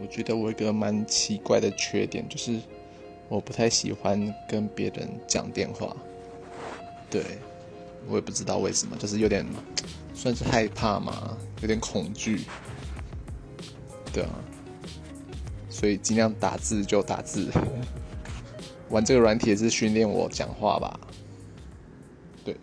我觉得我一个蛮奇怪的缺点，就是我不太喜欢跟别人讲电话。对，我也不知道为什么，就是有点算是害怕嘛，有点恐惧。对啊。所以尽量打字就打字，玩这个软体也是训练我讲话吧。对。